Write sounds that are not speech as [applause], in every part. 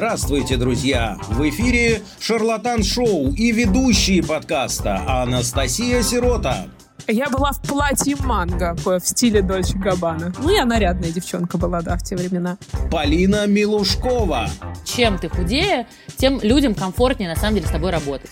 Здравствуйте, друзья! В эфире Шарлатан Шоу и ведущие подкаста Анастасия Сирота. Я была в платье манго в стиле Дольче Габбана. Ну, я нарядная девчонка была, да, в те времена. Полина Милушкова. Чем ты худее, тем людям комфортнее на самом деле с тобой работать.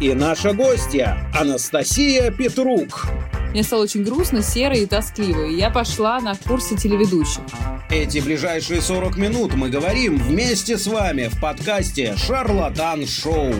И наша гостья Анастасия Петрук. Мне стало очень грустно, серо и тоскливо, и я пошла на курсы телеведущих. Эти ближайшие 40 минут мы говорим вместе с вами в подкасте «Шарлатан Шоу».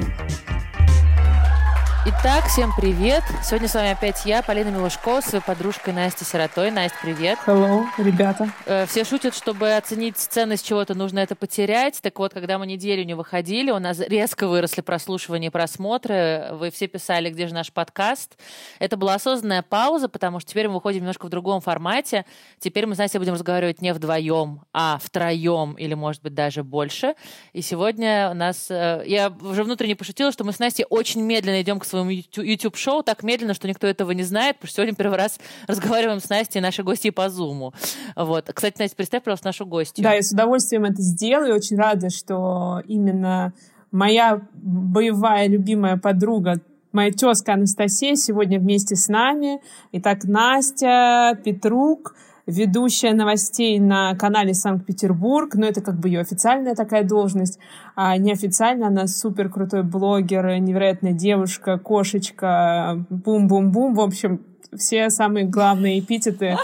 Итак, всем привет. Сегодня с вами опять я, Полина Милушко, с своей подружкой Настей Сиротой. Настя, привет. Hello, ребята. Э, Все шутят, чтобы оценить ценность чего-то, нужно это потерять. Так вот, когда мы неделю не выходили, у нас резко выросли прослушивания и просмотры. Вы все писали, где же наш подкаст. Это была осознанная пауза, потому что теперь мы выходим немножко в другом формате. Теперь мы с Настей будем разговаривать не вдвоем, а втроем или, может быть, даже больше. И сегодня у нас... э, Я уже внутренне пошутила, что мы с Настей очень медленно идем к своему ютю- YouTube-шоу, так медленно, что никто этого не знает, потому что сегодня первый раз разговариваем с Настей, нашей гостьей по Зуму. Вот. Кстати, Настя, представь, пожалуйста, нашу гостью. Да, я с удовольствием это сделаю. Очень рада, что именно моя боевая любимая подруга, моя тезка Анастасия сегодня вместе с нами. Итак, Настя Петрук, ведущая новостей на канале Санкт-Петербург, но это как бы ее официальная такая должность, а неофициально она супер крутой блогер, невероятная девушка, кошечка, бум-бум-бум, в общем, все самые главные эпитеты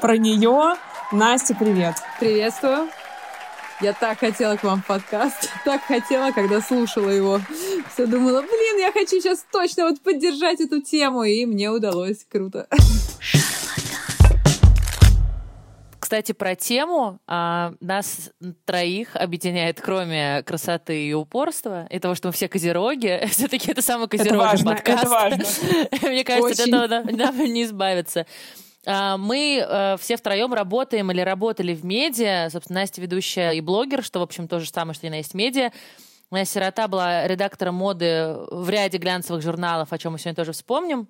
про нее. Настя, привет. Приветствую. Я так хотела к вам подкаст, [laughs] так хотела, когда слушала его. Все думала, блин, я хочу сейчас точно вот поддержать эту тему, и мне удалось. Круто. [laughs] Кстати, про тему а, нас троих объединяет, кроме красоты и упорства, и того, что мы все козероги, [laughs] все-таки это самый важно, подкаст. это важно. [laughs] Мне кажется, от этого нам- нам не избавиться. А, Мы э, все втроем работаем или работали в медиа. Собственно, Настя ведущая и блогер, что, в общем, то же самое, что и на есть медиа. Моя сирота была редактором моды в ряде глянцевых журналов, о чем мы сегодня тоже вспомним.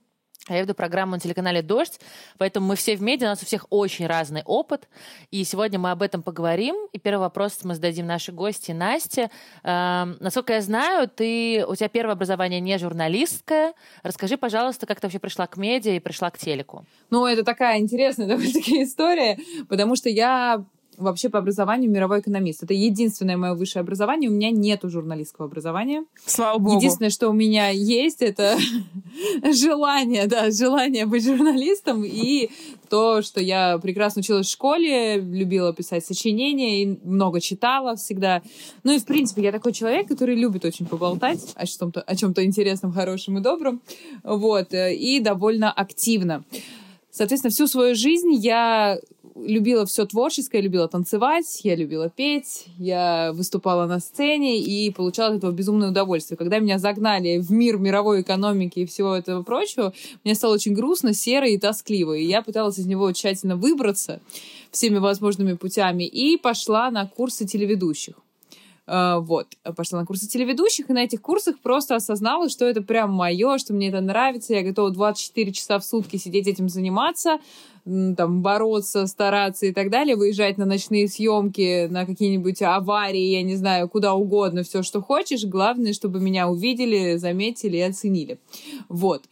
А я веду программу на телеканале «Дождь», поэтому мы все в медиа, у нас у всех очень разный опыт. И сегодня мы об этом поговорим. И первый вопрос мы зададим нашей гости Насте. Эм, насколько я знаю, ты, у тебя первое образование не журналистское. Расскажи, пожалуйста, как ты вообще пришла к медиа и пришла к телеку. Ну, это такая интересная [laughs] довольно-таки история, потому что я вообще по образованию мировой экономист. Это единственное мое высшее образование. У меня нету журналистского образования. Слава богу. Единственное, что у меня есть, это [laughs] желание, да, желание быть журналистом и то, что я прекрасно училась в школе, любила писать сочинения и много читала всегда. Ну и, в принципе, я такой человек, который любит очень поболтать о чем-то, о чем-то интересном, хорошем и добром. Вот. э, И довольно активно. Соответственно, всю свою жизнь я любила все творческое, любила танцевать, я любила петь, я выступала на сцене и получала от этого безумное удовольствие. Когда меня загнали в мир мировой экономики и всего этого прочего, мне стало очень грустно, серо и тоскливо. И я пыталась из него тщательно выбраться всеми возможными путями и пошла на курсы телеведущих. Э, Вот, пошла на курсы телеведущих, и на этих курсах просто осознала, что это прям мое, что мне это нравится, я готова 24 часа в сутки сидеть этим заниматься, там, бороться, стараться и так далее, выезжать на ночные съемки, на какие-нибудь аварии, я не знаю, куда угодно, все, что хочешь. Главное, чтобы меня увидели, заметили и оценили. Вот.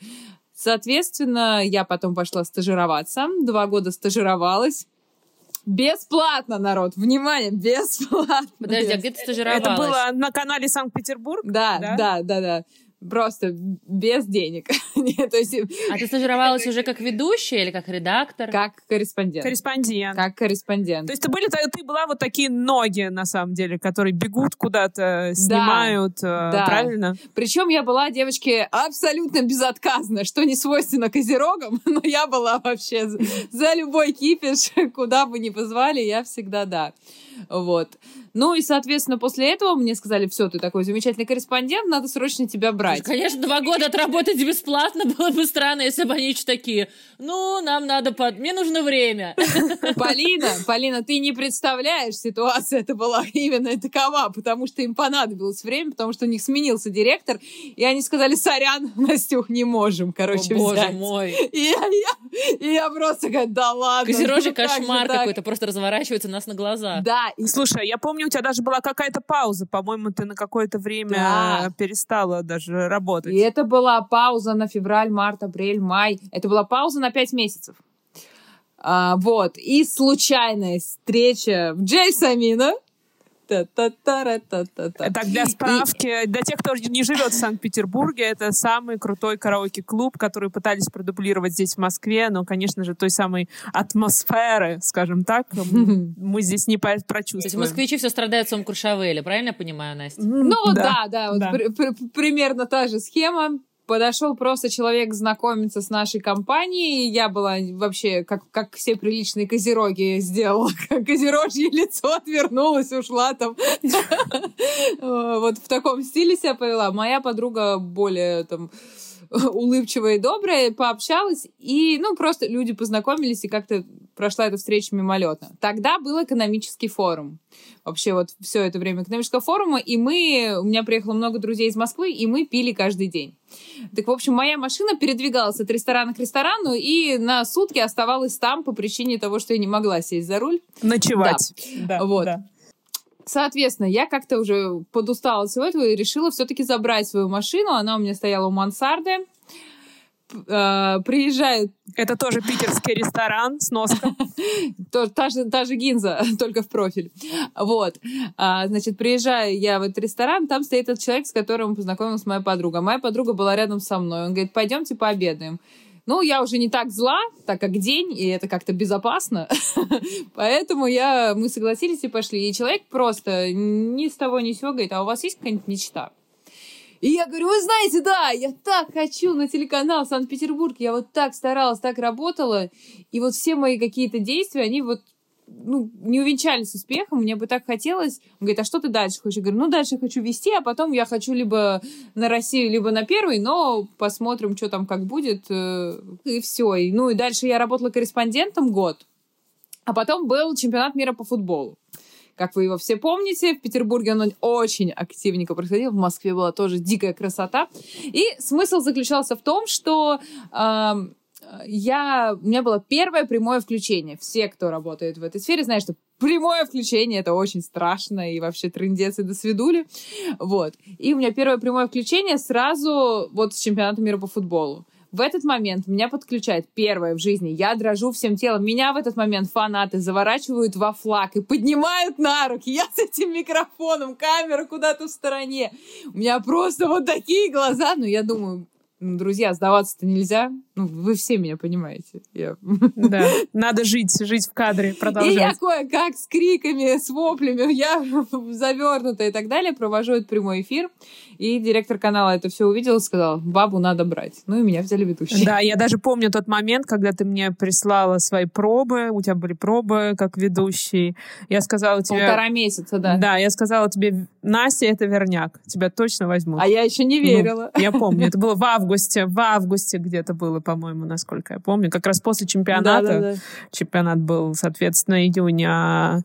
Соответственно, я потом пошла стажироваться. Два года стажировалась. Бесплатно, народ! Внимание, бесплатно! Подожди, а где ты стажировалась? Это было на канале Санкт-Петербург? Да, Да? да, да, да. Просто без денег. [laughs] Нет, то есть А ты стажировалась уже как ведущая или как редактор? как корреспондент. Корреспондент. Как корреспондент. То есть ты, были, ты была вот такие ноги, на самом деле, которые бегут куда-то, снимают, э, да. правильно? Причем я была, девочки, абсолютно безотказна, что не свойственно козерогам, [laughs] но я была вообще за, за любой кипиш, [laughs] куда бы ни позвали, я всегда да. Вот. Ну и, соответственно, после этого мне сказали, все, ты такой замечательный корреспондент, надо срочно тебя брать. Конечно, два года отработать бесплатно было бы странно, если бы они еще такие, ну, нам надо, под... мне нужно время. Полина, Полина, ты не представляешь, ситуация это была именно такова, потому что им понадобилось время, потому что у них сменился директор, и они сказали, сорян, [laughs] Настюх, не можем, короче, О, боже взять. мой. И я, я- и я просто говорю, да ладно. Козерожий ну кошмар так?» какой-то просто разворачивается нас на глазах. Да, Да. И... Слушай, я помню, у тебя даже была какая-то пауза. По-моему, ты на какое-то время да. перестала даже работать. И это была пауза на февраль, март, апрель, май. Это была пауза на пять месяцев. А, вот. И случайная встреча в Джейсамина так, для справки, для тех, кто не живет в Санкт-Петербурге, это самый крутой караоке-клуб, который пытались продублировать здесь, в Москве, но, конечно же, той самой атмосферы, скажем так, [laughs] мы здесь не прочувствуем. То есть москвичи все страдают в своем Куршавеле, правильно я понимаю, Настя? Ну, да, да, вот примерно та же схема подошел просто человек знакомиться с нашей компанией. Я была вообще, как, как все приличные козероги, сделала [laughs] козерожье лицо, отвернулась, ушла там. [laughs] Вот в таком стиле себя повела. Моя подруга более там [laughs] улыбчивая и добрая, пообщалась, и, ну, просто люди познакомились, и как-то прошла эта встреча мимолетно. Тогда был экономический форум. Вообще вот все это время экономического форума, и мы, у меня приехало много друзей из Москвы, и мы пили каждый день. Так, в общем, моя машина передвигалась от ресторана к ресторану, и на сутки оставалась там по причине того, что я не могла сесть за руль. Ночевать. Да. да вот. Да. Соответственно, я как-то уже подустала от всего этого и решила все-таки забрать свою машину. Она у меня стояла у мансарды. Uh, приезжает... Это тоже питерский ресторан с носком. [laughs] та, же, та же гинза, [laughs] только в профиль. Вот. Uh, значит, приезжаю я в этот ресторан, там стоит этот человек, с которым познакомилась моя подруга. Моя подруга была рядом со мной. Он говорит, пойдемте пообедаем. Ну, я уже не так зла, так как день, и это как-то безопасно. [laughs] Поэтому я, мы согласились и пошли. И человек просто ни с того ни сего говорит, а у вас есть какая-нибудь мечта? И я говорю, вы знаете, да, я так хочу на телеканал Санкт-Петербург, я вот так старалась, так работала, и вот все мои какие-то действия, они вот ну, не увенчались успехом, мне бы так хотелось. Он говорит, а что ты дальше хочешь? Я говорю, ну, дальше хочу вести, а потом я хочу либо на Россию, либо на первый, но посмотрим, что там как будет, э, и все. И, ну, и дальше я работала корреспондентом год, а потом был чемпионат мира по футболу. Как вы его все помните, в Петербурге он очень активненько происходил, в Москве была тоже дикая красота. И смысл заключался в том, что э, я, у меня было первое прямое включение. Все, кто работает в этой сфере, знают, что прямое включение это очень страшно и вообще трындец и до свидули. Вот. И у меня первое прямое включение сразу вот с чемпионата мира по футболу. В этот момент меня подключает первое в жизни. Я дрожу всем телом. Меня в этот момент фанаты заворачивают во флаг и поднимают на руки. Я с этим микрофоном, камера куда-то в стороне. У меня просто вот такие глаза. Но я думаю, друзья, сдаваться-то нельзя. Ну, вы все меня понимаете. Я... [laughs] Да, [laughs] надо жить, жить в кадре, продолжать. И я кое-как с криками, с воплями, [laughs] я завернутая и так далее, провожу этот прямой эфир. И директор канала это все увидел и сказал, бабу надо брать. Ну и меня взяли ведущей. Да, я даже помню тот момент, когда ты мне прислала свои пробы, у тебя были пробы как ведущий. Я сказала тебе... Полтора месяца, да. Да, я сказала тебе, Настя, это верняк, тебя точно возьмут. А я еще не ну, верила. Ну, я помню, это было в августе, в августе где-то было, по-моему, насколько я помню. Как раз после чемпионата. Да, да, да. Чемпионат был, соответственно, июня,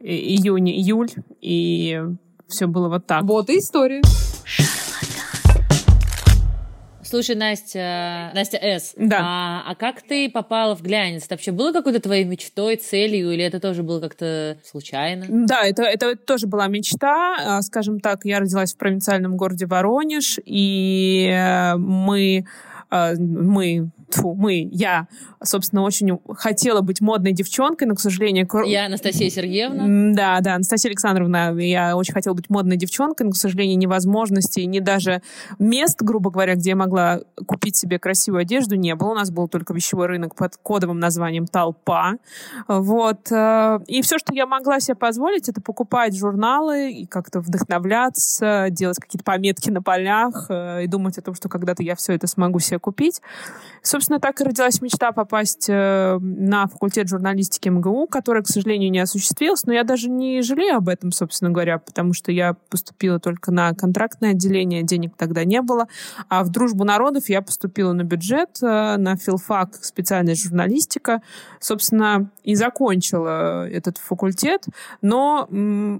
июнь, июль, и все было вот так. Вот и история. Слушай, Настя, Настя С. Да. А, а как ты попала в глянец? Это вообще было какой-то твоей мечтой, целью, или это тоже было как-то случайно? Да, это, это тоже была мечта. А, скажем так, я родилась в провинциальном городе Воронеж, и э, мы а, мы, тьфу, мы, я, собственно, очень хотела быть модной девчонкой, но, к сожалению... Я Анастасия Сергеевна. Да, да, Анастасия Александровна, я очень хотела быть модной девчонкой, но, к сожалению, ни возможностей, ни даже мест, грубо говоря, где я могла купить себе красивую одежду, не было. У нас был только вещевой рынок под кодовым названием «Толпа». Вот. Э, и все, что я могла себе позволить, это покупать журналы и как-то вдохновляться, делать какие-то пометки на полях э, и думать о том, что когда-то я все это смогу себе купить. Собственно, так и родилась мечта попасть э, на факультет журналистики МГУ, который, к сожалению, не осуществился, но я даже не жалею об этом, собственно говоря, потому что я поступила только на контрактное отделение, денег тогда не было, а в «Дружбу народов» я поступила на бюджет, э, на филфак специальная журналистика, собственно, и закончила этот факультет, но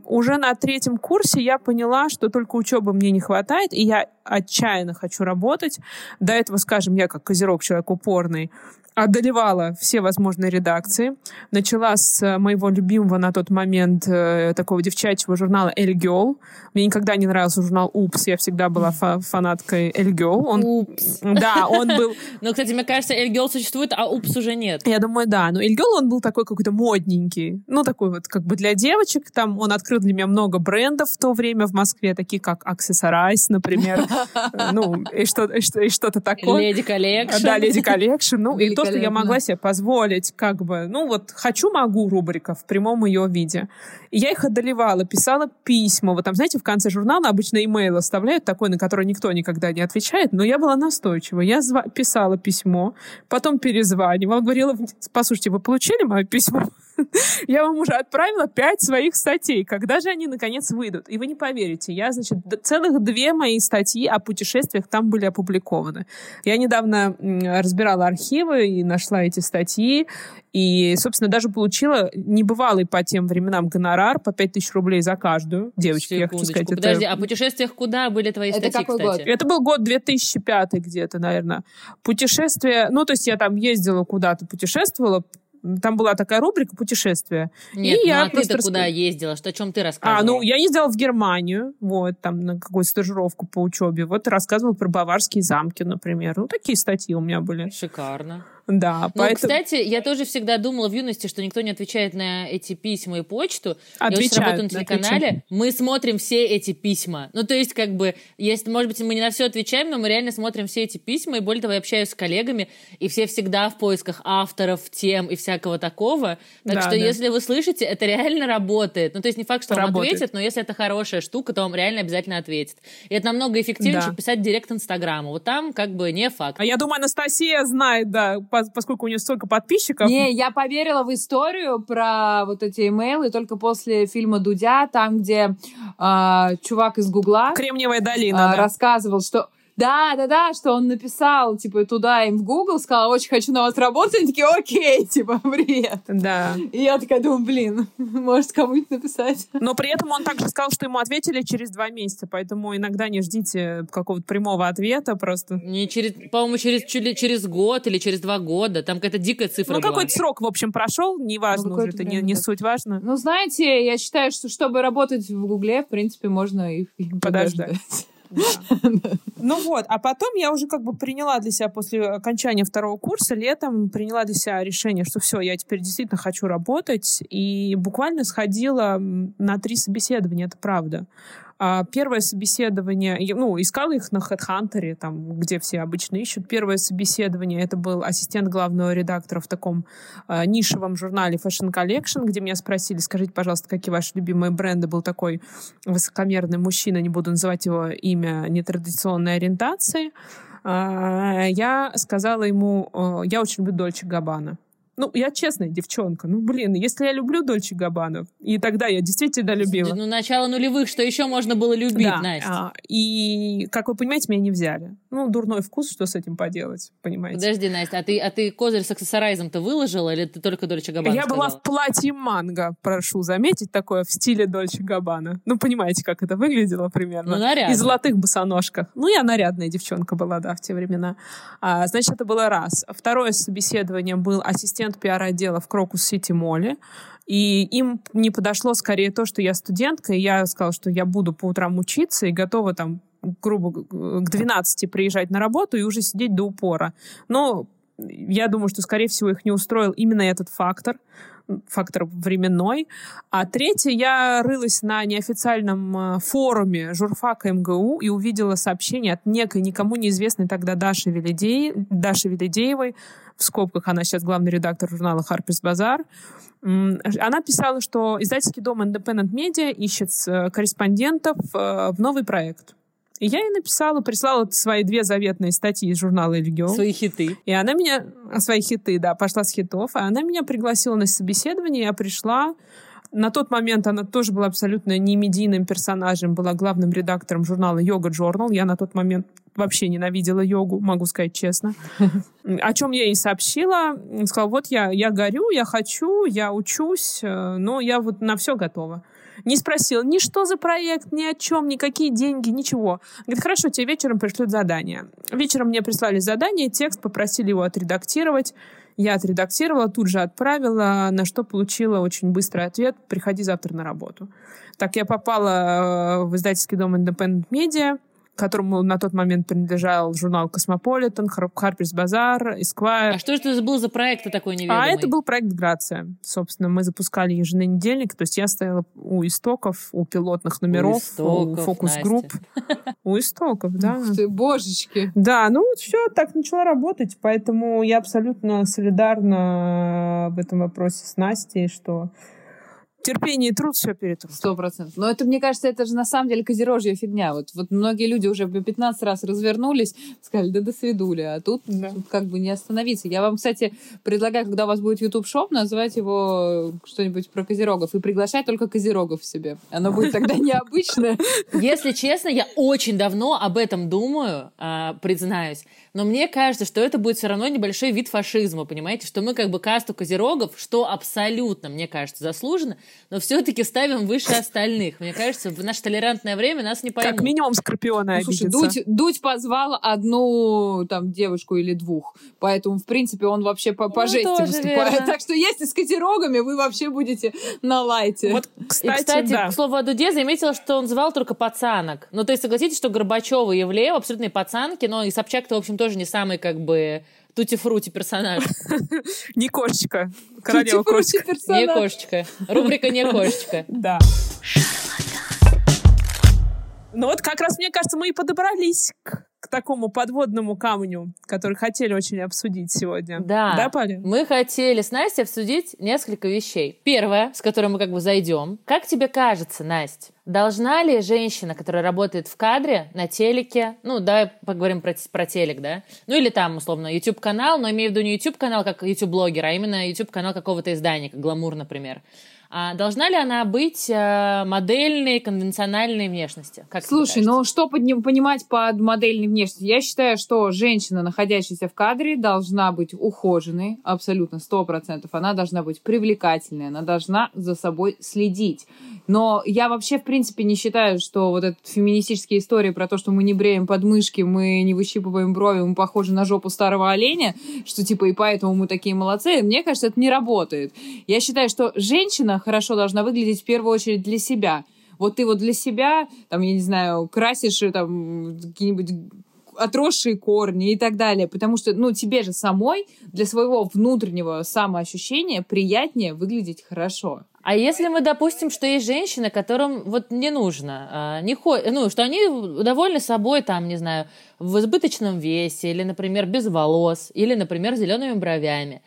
уже на третьем курсе я поняла, что только учебы мне не хватает, и я отчаянно хочу работать. До этого, скажем, я как козерог, человек упорный, одолевала все возможные редакции. Начала с э, моего любимого на тот момент э, такого девчачьего журнала «Эль Girl». Мне никогда не нравился журнал «Упс», я всегда была фа- фанаткой «Эль Girl». Он, Упс. Да, он был... [laughs] Ну, кстати, мне кажется, Эль Гелл существует, а Упс уже нет. Я думаю, да. Но «Эль Girl», он был такой какой-то модненький. Ну, такой вот как бы для девочек. Там он открыл для меня много брендов в то время в Москве, такие как Accessorize, например. [laughs] Ну, и что-то такое. Lady Collection. Да, Lady Collection. Ну, и то, что я могла себе позволить, как бы, ну, вот «хочу, могу» рубрика в прямом ее виде. И я их одолевала, писала письма. Вот там, знаете, в конце журнала обычно имейл оставляют такой, на который никто никогда не отвечает, но я была настойчива. Я зва- писала письмо, потом перезванивала, говорила, послушайте, вы получили мое письмо? [laughs] Я вам уже отправила пять своих статей. Когда же они, наконец, выйдут? И вы не поверите, я, значит, целых две мои статьи о путешествиях там были опубликованы. Я недавно разбирала архивы и нашла эти статьи. И, собственно, даже получила небывалый по тем временам гонорар по 5000 рублей за каждую. Девочки, я хочу сказать. это- Подожди, а о путешествиях куда были твои Это статьи, какой кстати? год? это был год 2005 где-то, наверное. Путешествие, ну, то есть я там ездила куда-то, путешествовала, там была такая рубрика «Путешествия». Нет, И ну я а ты-то куда раска- ездила? Что, о чем ты рассказывала? А, ну, я ездила в Германию, вот, там, на какую-то стажировку по учебе. Вот, рассказывала про баварские замки, например. Ну, такие статьи у меня были. Шикарно. Да, Ну, поэтому... кстати, я тоже всегда думала в юности, что никто не отвечает на эти письма и почту. я очень Отвечают, работаю на телеканале. Мы смотрим все эти письма. Ну, то есть, как бы, если, может быть, мы не на все отвечаем, но мы реально смотрим все эти письма. И более того, я общаюсь с коллегами, и все всегда в поисках авторов, тем и всякого такого. Так Да, что, да. если вы слышите, это реально работает. Ну, то есть, не факт, что вам Работает. ответят, но если это хорошая штука, то вам реально обязательно ответят. И это намного эффективнее, Да. чем писать директ Инстаграму. Вот там, как бы, не факт. А я думаю, Анастасия знает, да, пос- поскольку у нее столько подписчиков. Не, я поверила в историю про вот эти имейлы только после фильма Дудя, там, где а, чувак из Гугла Кремниевая долина, а, да. рассказывал, что да, да, да, что он написал, типа, туда им в Google, сказал, очень хочу на вас работать, они такие, окей, [laughs] типа, привет. Да. И я такая думаю, блин, [laughs] может кому-нибудь написать. Но при этом он также сказал, что ему ответили через два месяца, поэтому иногда не ждите какого-то прямого ответа просто. Не через, по-моему, через, чуть ли через год или через два года. Там какая-то дикая цифра Ну, какой-то срок, в общем, прошел, неважно Ну, уже, это не, не суть важно. Ну, знаете, я считаю, что чтобы работать в Гугле, в принципе, можно и и Подождать. подождать. [laughs] Ну вот, а потом я уже как бы приняла для себя после окончания второго курса летом, приняла для себя решение, что все, я теперь действительно хочу работать, и буквально сходила на три собеседования, это правда. А, Первое собеседование, ну, искала их на HeadHunter, там, где все обычно ищут. Первое собеседование, это был ассистент главного редактора в таком а, нишевом журнале Fashion Collection, где меня спросили, скажите, пожалуйста, какие ваши любимые бренды. Был такой высокомерный мужчина, не буду называть его имя, нетрадиционной ориентации. А, Я сказала ему, э, я очень люблю Дольче Габбана. Ну, я честная девчонка. Ну, блин, если я люблю Дольче Габбана, и тогда я действительно любила. Ну, начало нулевых, что еще можно было любить, Да, Настя? а, и, как вы понимаете, меня не взяли. Ну, дурной вкус, что с этим поделать, понимаете? Подожди, Настя, а ты, а ты козырь с аксессорайзом-то выложила, или ты только Дольче Габбана я была сказала? в платье манго, прошу заметить, такое в стиле Дольче Габбана. Ну, понимаете, как это выглядело примерно. Ну, нарядно. И золотых босоножках. Ну, я нарядная девчонка была, да, в те времена. А, значит, это было раз. Второе собеседование был ассистент пиар-отдела в Крокус Сити Молле. И им не подошло скорее то, что я студентка, и я сказала, что я буду по утрам учиться и готова там грубо к 12 приезжать на работу и уже сидеть до упора. Но я думаю, что, скорее всего, их не устроил именно этот фактор, фактор временной. А третье, я рылась на неофициальном э, форуме журфака МГУ и увидела сообщение от некой никому неизвестной тогда Даши, Велидей, Даши Велидеевой, в скобках она сейчас главный редактор журнала Bazaar. М, Она писала, что издательский дом Independent Media ищет э, корреспондентов э, в новый проект. И я ей написала, прислала свои две заветные статьи из журнала «Эльгио». Свои хиты. И она меня... Свои хиты, да, пошла с хитов. А она меня пригласила на собеседование, я пришла. На тот момент она тоже была абсолютно не медийным персонажем, была главным редактором журнала «Йога Journal. Я на тот момент вообще ненавидела йогу, могу сказать честно. [laughs] О чем я ей сообщила. Сказала, вот я, я горю, я хочу, я учусь, э, но я вот на все готова. Не спросила ни что за проект, ни о чем, никакие деньги, ничего. Говорит, хорошо, тебе вечером пришлют задание. Вечером мне прислали задание, текст, попросили его отредактировать. Я отредактировала, тут же отправила, на что получила очень быстрый ответ «Приходи завтра на работу». Так я попала в издательский дом Independent Media, которому на тот момент принадлежал журнал «Cosmopolitan», «Harper's Bazaar», «Esquire». А что же это был за проект такой неведомый? А это был проект «Грация». Собственно, мы запускали еженедельник, то есть я стояла у истоков, у пилотных номеров, у, истоков, у фокус-групп. [laughs] У истоков, да. Ух ты, божечки. Да, ну вот все, так начала работать, поэтому я абсолютно солидарна в этом вопросе с Настей, что терпение и труд все перетрут. Сто процентов. Но это, мне кажется, это же на самом деле козерожья фигня. Вот, вот многие люди уже по 15 раз развернулись, сказали, да до свидули, а тут, да. тут как бы не остановиться. Я вам, кстати, предлагаю, когда у вас будет YouTube-шоп, называть его что-нибудь про козерогов и приглашать только козерогов себе. Оно будет тогда [laughs] необычное. Если честно, я очень давно об этом думаю, а, признаюсь. Но мне кажется, что это будет все равно небольшой вид фашизма, понимаете? Что мы как бы касту козерогов, что абсолютно, мне кажется, заслуженно, но все-таки ставим выше остальных. Мне кажется, в наше толерантное время нас не поймут. Как минимум скорпионы ну, слушай, Дудь, Дудь позвал одну там девушку или двух, поэтому, в принципе, он вообще по, по ну, жести выступает. Верно. Так что если с козерогами, вы вообще будете на лайте. Вот, кстати, и, кстати да. к слову о Дуде, заметила, что он звал только пацанок. Ну, то есть, согласитесь, что Горбачева и Евлеева абсолютные пацанки, но и Собчак-то, в общем, тоже не самый, как бы, тути-фрути персонаж. [laughs] Не кошечка. [laughs] Королева кошечка. Не кошечка. Рубрика «Не [laughs] кошечка». Да. Ну вот как раз, мне кажется, мы и подобрались к, такому подводному камню, который хотели очень обсудить сегодня. Да. Да, Паля? Мы хотели с Настей обсудить несколько вещей. Первое, с которой мы как бы зайдем. Как тебе кажется, Настя, должна ли женщина, которая работает в кадре, на телеке, ну, давай поговорим про, про телек, да, ну, или там, условно, YouTube-канал, но имею в виду не YouTube-канал как YouTube-блогер, а именно YouTube-канал какого-то издания, как «Гламур», например. А должна ли она быть э, модельной, конвенциональной внешности? Как Слушай, ну что понимать под модельной внешностью? Я считаю, что женщина, находящаяся в кадре, должна быть ухоженной, абсолютно, сто процентов. Она должна быть привлекательной, она должна за собой следить. Но я вообще, в принципе, не считаю, что вот эта феминистические истории про то, что мы не бреем подмышки, мы не выщипываем брови, мы похожи на жопу старого оленя, что типа и поэтому мы такие молодцы, мне кажется, это не работает. Я считаю, что женщина хорошо должна выглядеть в первую очередь для себя. Вот ты вот для себя, там, я не знаю, красишь э, там какие-нибудь отросшие корни и так далее, потому что, ну, тебе же самой для своего внутреннего самоощущения приятнее выглядеть хорошо. А если мы допустим, что есть женщины, которым вот не нужно, а, не хо... ну, что они довольны собой, там, не знаю, в избыточном весе, или, например, без волос, или, например, зелеными бровями,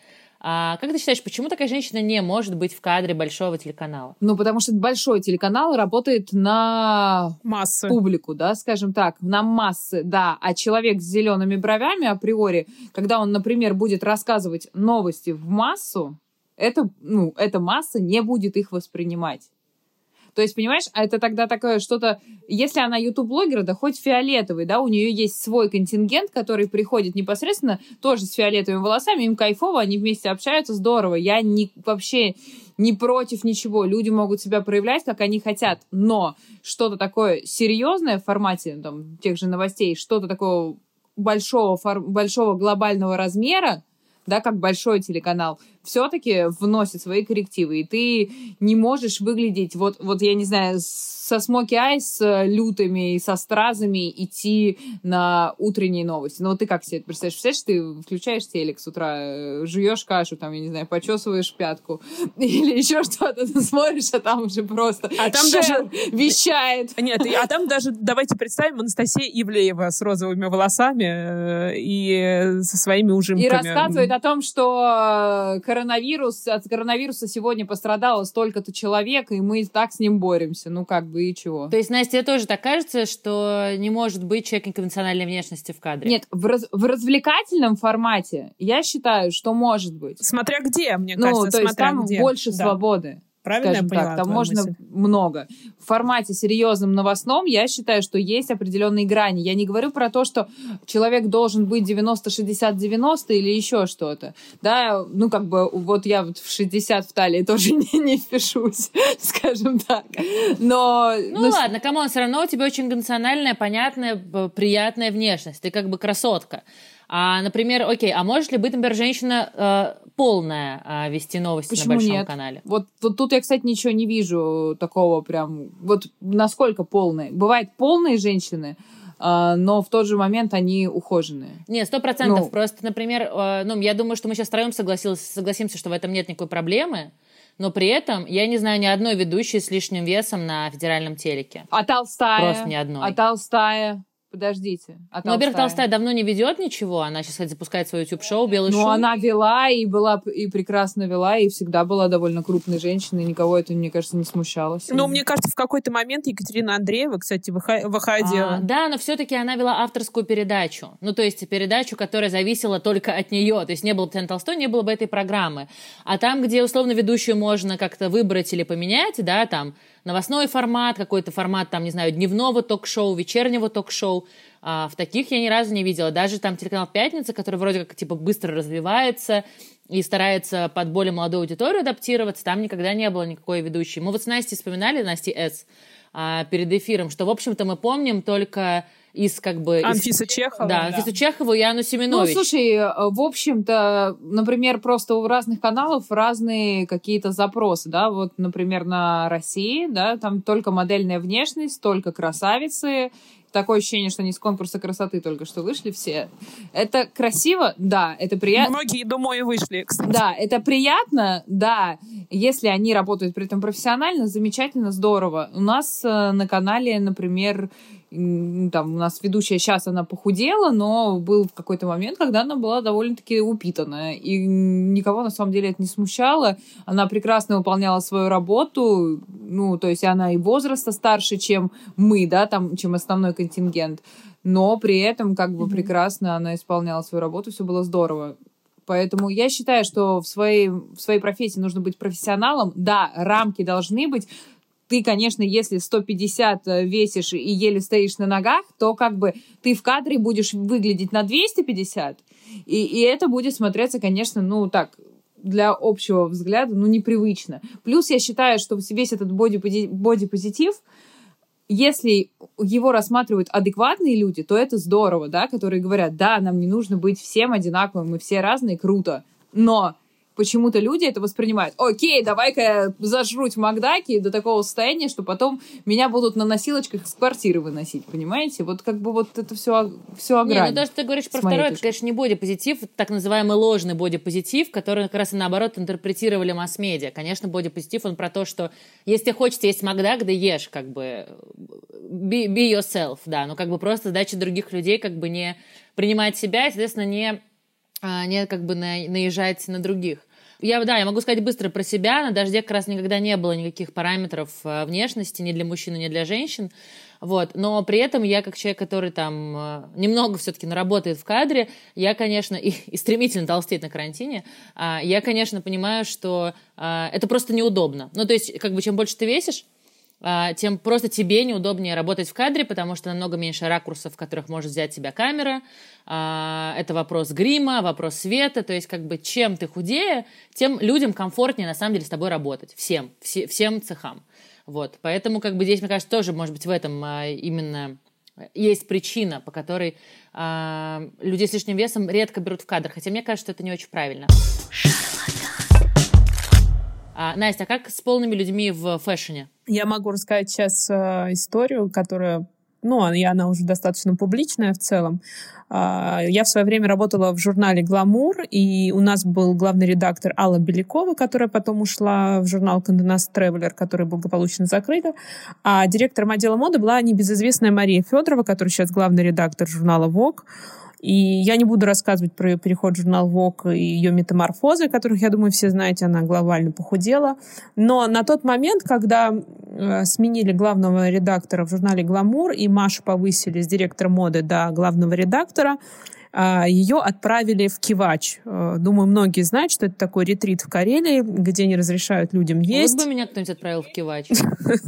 а как ты считаешь, почему такая женщина не может быть в кадре большого телеканала? Ну, потому что большой телеканал работает на массы. публику, да, скажем так, на массы, да. А человек с зелеными бровями априори, когда он, например, будет рассказывать новости в массу, это, ну, эта масса не будет их воспринимать. То есть, понимаешь, а это тогда такое что-то... Если она ютуб-блогер, да хоть фиолетовый, да, у нее есть свой контингент, который приходит непосредственно тоже с фиолетовыми волосами, им кайфово, они вместе общаются, здорово. Я не, вообще не против ничего. Люди могут себя проявлять, как они хотят. Но что-то такое серьезное в формате там, тех же новостей, что-то такого большого, большого глобального размера, да, как большой телеканал, все-таки вносит свои коррективы, и ты не можешь выглядеть, вот, вот я не знаю, со смоки айс с лютыми и со стразами идти на утренние новости. Ну вот ты как себе это представляешь? Представляешь, ты включаешь телек с утра, э, жуешь кашу, там, я не знаю, почесываешь пятку [laughs] или еще что-то, ты смотришь, а там уже просто а там даже вещает. [laughs] Нет, а там даже, давайте представим, Анастасия Ивлеева с розовыми волосами э, и со своими ужимками. И рассказывает о том, что э, коронавирус, от коронавируса сегодня пострадало столько-то человек, и мы так с ним боремся. Ну, как бы, и чего? То есть, Настя, тебе тоже так кажется, что не может быть человек неконвенциональной внешности в кадре? Нет, в, раз, в развлекательном формате я считаю, что может быть. Смотря где, мне ну, кажется, то есть там где. больше да. свободы. Правильно скажем я поняла так. Там можно мысль? много. В формате серьезном новостном я считаю, что есть определенные грани. Я не говорю про то, что человек должен быть 90-60-90 или еще что-то. Да, ну как бы вот я вот в 60 в талии [laughs] тоже не, не впишусь, [laughs] скажем так. Но... Ну но... ладно, come on, все равно у тебя очень конвенциональная, понятная, приятная внешность. Ты как бы красотка. А, например, окей, а может ли быть, например, женщина полная а, вести новости Почему на большом нет? канале. Вот, вот тут я, кстати, ничего не вижу такого прям... Вот насколько полные. Бывают полные женщины, а, но в тот же момент они ухоженные. Нет, сто процентов. Ну. Просто, например, э, ну, я думаю, что мы сейчас втроем согласимся, что в этом нет никакой проблемы. Но при этом я не знаю ни одной ведущей с лишним весом на федеральном телеке. А толстая? Просто ни одной. А толстая? Подождите. А Ну, во-первых, Толстая давно не ведет ничего. Она сейчас, кстати, запускает свое YouTube-шоу «Белый Ну, шум». она вела и была и прекрасно вела, и всегда была довольно крупной женщиной, никого это, мне кажется, не смущало. Ну, мне кажется, в какой-то момент Екатерина Андреева, кстати, выходила. А, да, но все-таки она вела авторскую передачу. Ну, то есть передачу, которая зависела только от нее. То есть не было бы Татьяны Толстой, не было бы этой программы. А там, где условно ведущую можно как-то выбрать или поменять, да, там новостной формат, какой-то формат, там, не знаю, дневного ток-шоу, вечернего ток-шоу, а, в таких я ни разу не видела. Даже там телеканал «Пятница», который вроде как типа быстро развивается и старается под более молодую аудиторию адаптироваться, там никогда не было никакой ведущей. Мы вот с Настей вспоминали, Настей С, а, перед эфиром, что, в общем-то, мы помним только из как бы... из- Анфиса Чехова. Да, Анфису Чехову и Анну Ну, Семенович. слушай, э, в общем-то, например, просто у разных каналов разные какие-то запросы, да, вот, например, на России, да, там только модельная внешность, только красавицы, такое ощущение, что они с конкурса красоты только что вышли все. Это красиво? Да. Это приятно? Многие, думаю, вышли, кстати. Да, это приятно, да. Если они работают при этом профессионально, замечательно, здорово. У нас э, на канале, например, там у нас ведущая сейчас она похудела, но был в какой-то момент, когда она была довольно-таки упитанная. И никого на самом деле это не смущало. Она прекрасно выполняла свою работу. Ну, то есть она и возраста старше, чем мы, да, там, чем основной контингент. Но при этом как бы прекрасно она исполняла свою работу, все было здорово. Поэтому я считаю, что в своей, в своей профессии нужно быть профессионалом. Да, рамки должны быть. Ты, конечно, если 150 весишь и еле стоишь на ногах, то как бы ты в кадре будешь выглядеть на 250. И, и это будет смотреться, конечно, ну так, для общего взгляда, ну, непривычно. Плюс я считаю, что весь этот боди- бодипозитив, если его рассматривают адекватные люди, то это здорово, да, которые говорят, да, нам не нужно быть всем одинаковым, мы все разные, круто. Но почему-то люди это воспринимают. Окей, давай-ка я зажрусь в Макдаке до такого состояния, что потом меня будут на носилочках с квартиры выносить, понимаете? Вот как бы вот это все, все о Не, ну то, что ты говоришь про второй, это, конечно, не бодипозитив, так называемый ложный бодипозитив, который как раз и наоборот интерпретировали масс-медиа. Конечно, бодипозитив, он про то, что если тебе хочется есть Макдак, да ешь, как бы be, be yourself, да, но как бы просто задача других людей как бы не принимать себя и, соответственно, не, а, не как бы на- наезжать на других. Я, да, я могу сказать быстро про себя. На «Дожде» как раз никогда не было никаких параметров э, внешности ни для мужчин, ни для женщин. Вот. Но при этом я, как человек, который там э, немного все-таки наработает в кадре, я, конечно, [laughs] и, и стремительно толстеет на карантине, а, я, конечно, понимаю, что а, это просто неудобно. Ну, то есть, как бы, чем больше ты весишь, а, тем просто тебе неудобнее работать в кадре, потому что намного меньше ракурсов, в которых может взять тебя камера. А, Это вопрос грима, вопрос света. То есть, как бы, чем ты худее, тем людям комфортнее, на самом деле, с тобой работать. Всем, все- всем цехам. Вот. Поэтому, как бы, здесь, мне кажется, тоже, может быть, в этом а, именно есть причина, по которой а, людей с лишним весом редко берут в кадр. Хотя мне кажется, что это не очень правильно. А, Настя, а как с полными людьми в фэшне? Я могу рассказать сейчас э, историю, которая, ну, и она уже достаточно публичная в целом. А, Я в свое время работала в журнале «Гламур», и у нас был главный редактор Алла Белякова, которая потом ушла в журнал «Конденас Тревелер», который благополучно закрыт. А директором отдела моды была небезызвестная Мария Федорова, которая сейчас главный редактор журнала «Вог». И я не буду рассказывать про переход в журнал Vogue и ее метаморфозы, которых, я думаю, все знаете, она глобально похудела. Но на тот момент, когда э, сменили главного редактора в журнале «Гламур», и Машу повысили с директора моды до главного редактора, а, ее отправили в Кивач. Э, Думаю, многие знают, что это такой ретрит в Карелии, где не разрешают людям есть. Вот бы меня кто-нибудь отправил в Кивач.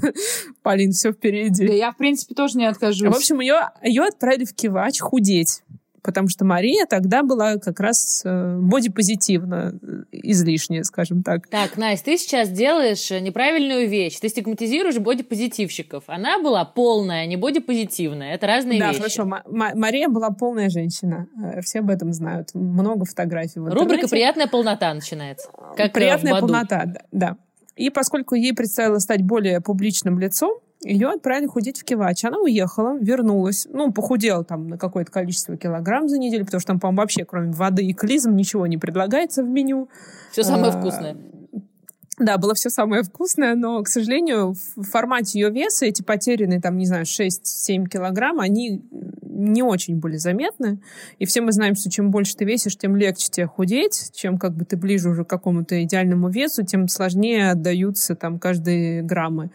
[laughs] Полин, все Да впереди. я, в принципе, тоже не откажусь. В общем, ее, ее отправили в Кивач худеть. Потому что Мария тогда была как раз э, бодипозитивно, э, излишне, скажем так. Так, Настя, ты сейчас делаешь неправильную вещь. Ты стигматизируешь бодипозитивщиков. Она была полная, а не бодипозитивная. Это разные да, вещи. Да, хорошо. М- Мария была полная женщина. Э, все об этом знают. Много фотографий в Рубрика «Приятная полнота» начинается. Как Приятная полнота, да. И поскольку ей предстояло стать более публичным лицом, ее отправили худеть в Кивач. Она уехала, вернулась. Ну, похудела там на какое-то количество килограмм за неделю, потому что там, по-моему, вообще кроме воды и клизм ничего не предлагается в меню. Все самое а, вкусное. Да, было все самое вкусное, но, к сожалению, в формате ее веса эти потерянные, там, не знаю, 6-7 килограмм, они не очень были заметны. И все мы знаем, что чем больше ты весишь, тем легче тебе худеть. Чем как бы ты ближе уже к какому-то идеальному весу, тем сложнее отдаются там каждые граммы.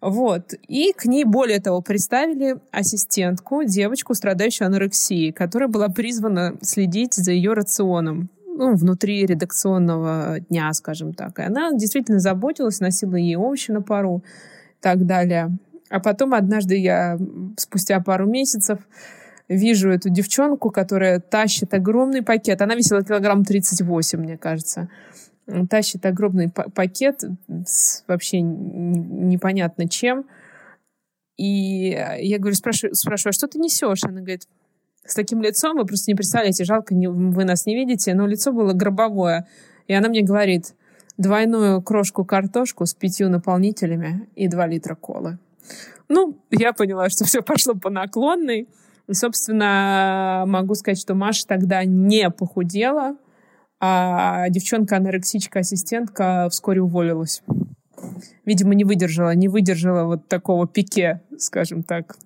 Вот. И к ней, более того, представили ассистентку, девочку, страдающую анорексией, которая была призвана следить за ее рационом ну, внутри редакционного дня, скажем так. И она действительно заботилась, носила ей овощи на пару и так далее. А потом однажды я спустя пару месяцев вижу эту девчонку, которая тащит огромный пакет. Она весила килограмм 38, мне кажется тащит огромный пакет с вообще непонятно чем. И я говорю, спрашиваю, спрашиваю, а что ты несешь? Она говорит, с таким лицом, вы просто не представляете, жалко, не, вы нас не видите, но лицо было гробовое. И она мне говорит, двойную крошку картошку с пятью наполнителями и два литра колы. Ну, я поняла, что все пошло по наклонной. И, собственно, могу сказать, что Маша тогда не похудела, а девчонка-анорексичка-ассистентка вскоре уволилась. Видимо, не выдержала, не выдержала вот такого пике, скажем так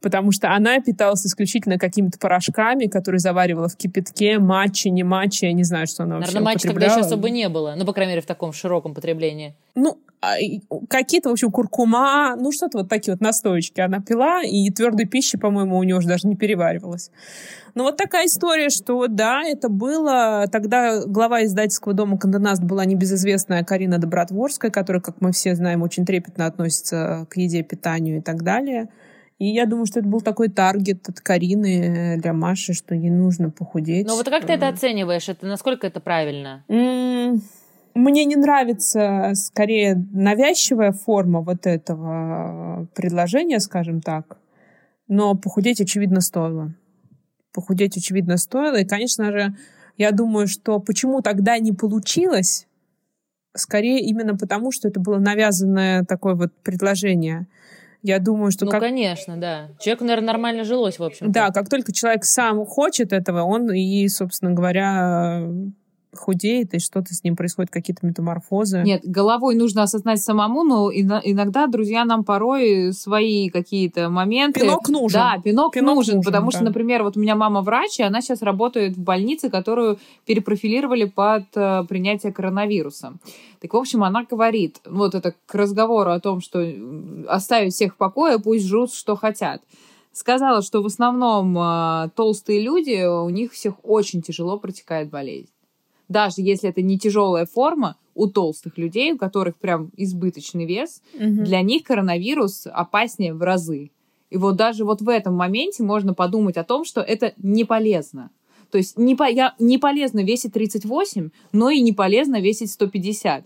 потому что она питалась исключительно какими-то порошками, которые заваривала в кипятке, матчи, не матчи, я не знаю, что она Наверное, вообще матчи тогда еще особо не было, ну, по крайней мере, в таком широком потреблении. Ну, а, какие-то, в общем, куркума, ну, что-то вот такие вот настоечки она пила, и твердой пищи, по-моему, у нее уже даже не переваривалась. Ну, вот такая история, что да, это было... Тогда глава издательского дома «Кандонаст» была небезызвестная Карина Добротворская, которая, как мы все знаем, очень трепетно относится к еде, питанию и так далее. И я думаю, что это был такой таргет от Карины для Маши, что ей нужно похудеть. Ну вот как ты это оцениваешь? Это насколько это правильно? Мне не нравится скорее навязчивая форма вот этого предложения, скажем так. Но похудеть, очевидно, стоило. Похудеть, очевидно, стоило. И, конечно же, я думаю, что почему тогда не получилось, скорее именно потому, что это было навязанное такое вот предложение – я думаю, что... Ну, как... конечно, да. Человеку, наверное, нормально жилось, в общем. -то. Да, как только человек сам хочет этого, он и, собственно говоря, худеет, и что-то с ним происходит, какие-то метаморфозы. Нет, головой нужно осознать самому, но иногда, друзья, нам порой свои какие-то моменты... Пинок нужен. Да, пинок, пинок нужен, нужен, потому да. что, например, вот у меня мама врач, и она сейчас работает в больнице, которую перепрофилировали под э, принятие коронавируса. Так, в общем, она говорит, вот это к разговору о том, что оставить всех в покое, пусть жрут, что хотят сказала, что в основном э, толстые люди, у них всех очень тяжело протекает болезнь даже если это не тяжелая форма, у толстых людей, у которых прям избыточный вес, угу. для них коронавирус опаснее в разы. И вот даже вот в этом моменте можно подумать о том, что это не полезно. То есть не, по, я, не полезно весить 38, но и не полезно весить 150.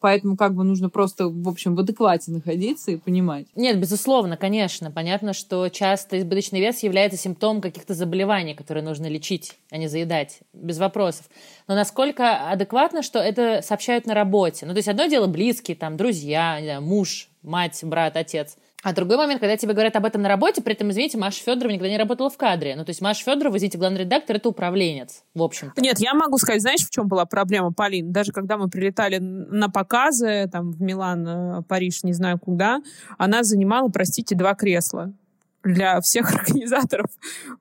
Поэтому как бы нужно просто, в общем, в адеквате находиться и понимать. Нет, безусловно, конечно. Понятно, что часто избыточный вес является симптомом каких-то заболеваний, которые нужно лечить, а не заедать. Без вопросов. Но насколько адекватно, что это сообщают на работе? Ну, то есть одно дело близкие, там, друзья, знаю, муж, мать, брат, отец – а другой момент, когда тебе говорят об этом на работе, при этом, извините, Маша Федорова никогда не работала в кадре. Ну, то есть Маша Федорова, извините, главный редактор, это управленец, в общем -то. Нет, я могу сказать, знаешь, в чем была проблема, Полин? Даже когда мы прилетали на показы, там, в Милан, э, Париж, не знаю куда, она занимала, простите, два кресла для всех [laughs] организаторов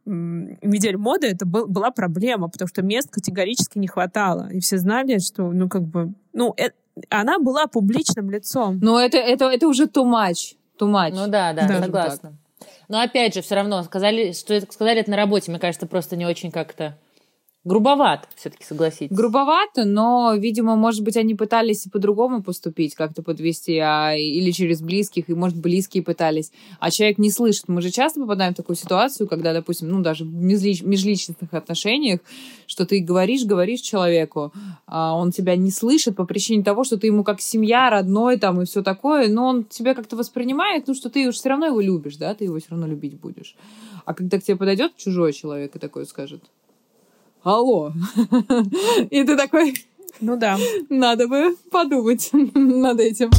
недель моды это был, была проблема, потому что мест категорически не хватало. И все знали, что, ну, как бы, ну, э, она была публичным лицом. Но это, это, это уже too much too much. Ну да, да, да согласна. Но опять же, все равно сказали, что это, сказали это на работе, мне кажется, просто не очень как-то Грубовато, все-таки согласитесь. Грубовато, но, видимо, может быть, они пытались и по-другому поступить, как-то подвести, а, или через близких, и, может, близкие пытались, а человек не слышит. Мы же часто попадаем в такую ситуацию, когда, допустим, ну, даже в межлич- межличностных отношениях, что ты говоришь, говоришь человеку, а он тебя не слышит по причине того, что ты ему как семья, родной там и все такое, но он тебя как-то воспринимает, ну, что ты уж все равно его любишь, да, ты его все равно любить будешь. А когда к тебе подойдет чужой человек и такой скажет, алло. И ты такой, Ну да. надо бы подумать над этим.